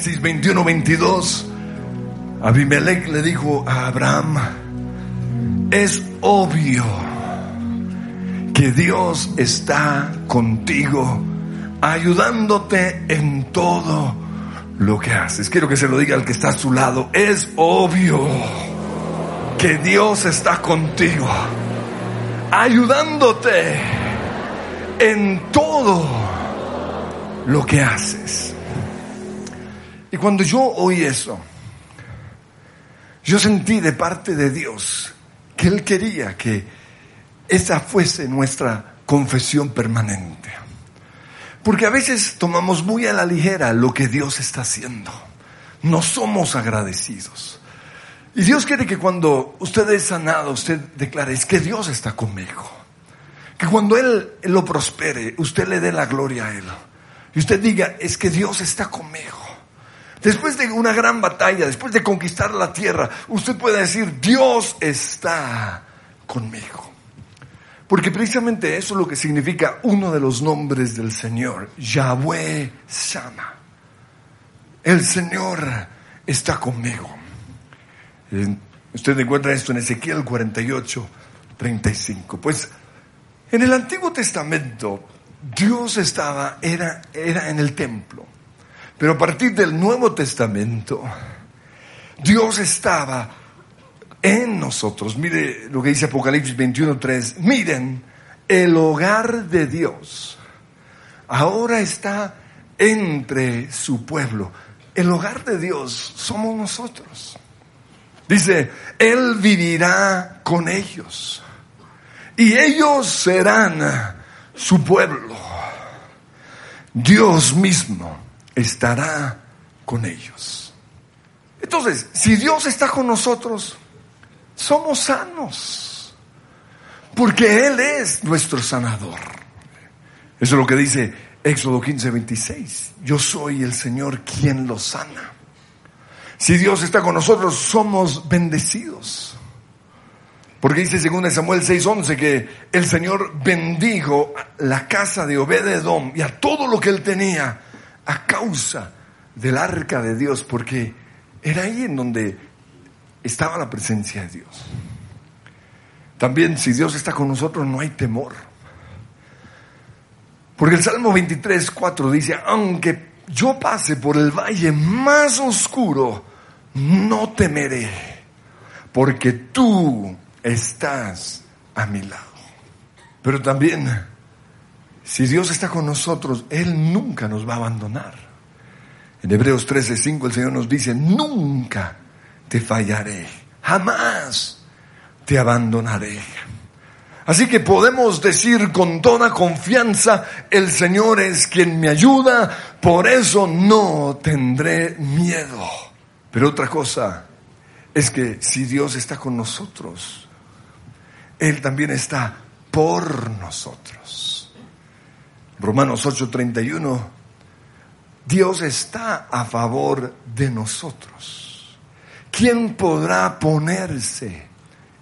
Génesis 21, 22, Abimelech le dijo a Abraham, es obvio que Dios está contigo, ayudándote en todo lo que haces. Quiero que se lo diga al que está a su lado, es obvio que Dios está contigo, ayudándote en todo lo que haces. Y cuando yo oí eso, yo sentí de parte de Dios que Él quería que esa fuese nuestra confesión permanente. Porque a veces tomamos muy a la ligera lo que Dios está haciendo. No somos agradecidos. Y Dios quiere que cuando usted es sanado, usted declare, es que Dios está conmigo. Que cuando Él lo prospere, usted le dé la gloria a Él. Y usted diga, es que Dios está conmigo. Después de una gran batalla, después de conquistar la tierra, usted puede decir, Dios está conmigo. Porque precisamente eso es lo que significa uno de los nombres del Señor, Yahweh Sama. El Señor está conmigo. Usted encuentra esto en Ezequiel 48, 35. Pues en el Antiguo Testamento Dios estaba, era, era en el templo. Pero a partir del Nuevo Testamento, Dios estaba en nosotros. Mire lo que dice Apocalipsis 21.3. Miren, el hogar de Dios ahora está entre su pueblo. El hogar de Dios somos nosotros. Dice, Él vivirá con ellos. Y ellos serán su pueblo. Dios mismo estará con ellos. Entonces, si Dios está con nosotros, somos sanos, porque Él es nuestro sanador. Eso es lo que dice Éxodo 15, 26. Yo soy el Señor quien los sana. Si Dios está con nosotros, somos bendecidos. Porque dice 2 Samuel 6:11 que el Señor bendijo la casa de Obededom y a todo lo que él tenía a causa del arca de Dios, porque era ahí en donde estaba la presencia de Dios. También si Dios está con nosotros no hay temor. Porque el Salmo 23, 4 dice, aunque yo pase por el valle más oscuro, no temeré, porque tú estás a mi lado. Pero también si Dios está con nosotros, Él nunca nos va a abandonar. En Hebreos 13:5 el Señor nos dice, nunca te fallaré, jamás te abandonaré. Así que podemos decir con toda confianza, el Señor es quien me ayuda, por eso no tendré miedo. Pero otra cosa es que si Dios está con nosotros, Él también está por nosotros. Romanos 8:31, Dios está a favor de nosotros. ¿Quién podrá ponerse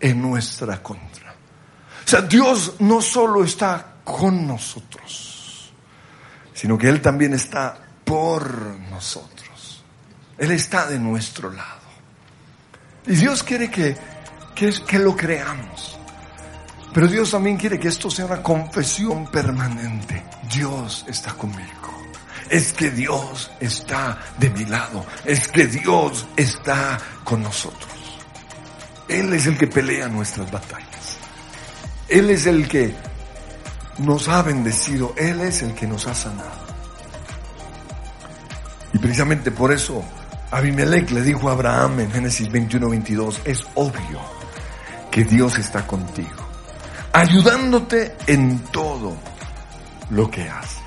en nuestra contra? O sea, Dios no solo está con nosotros, sino que Él también está por nosotros. Él está de nuestro lado. Y Dios quiere que, que, que lo creamos. Pero Dios también quiere que esto sea una confesión permanente. Dios está conmigo. Es que Dios está de mi lado. Es que Dios está con nosotros. Él es el que pelea nuestras batallas. Él es el que nos ha bendecido. Él es el que nos ha sanado. Y precisamente por eso Abimelech le dijo a Abraham en Génesis 21, 22, es obvio que Dios está contigo ayudándote en todo lo que haces.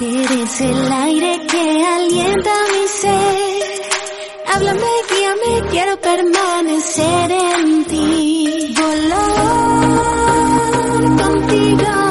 Eres el aire que alienta mi ser. Háblame, guíame, quiero permanecer en ti. Volar contigo.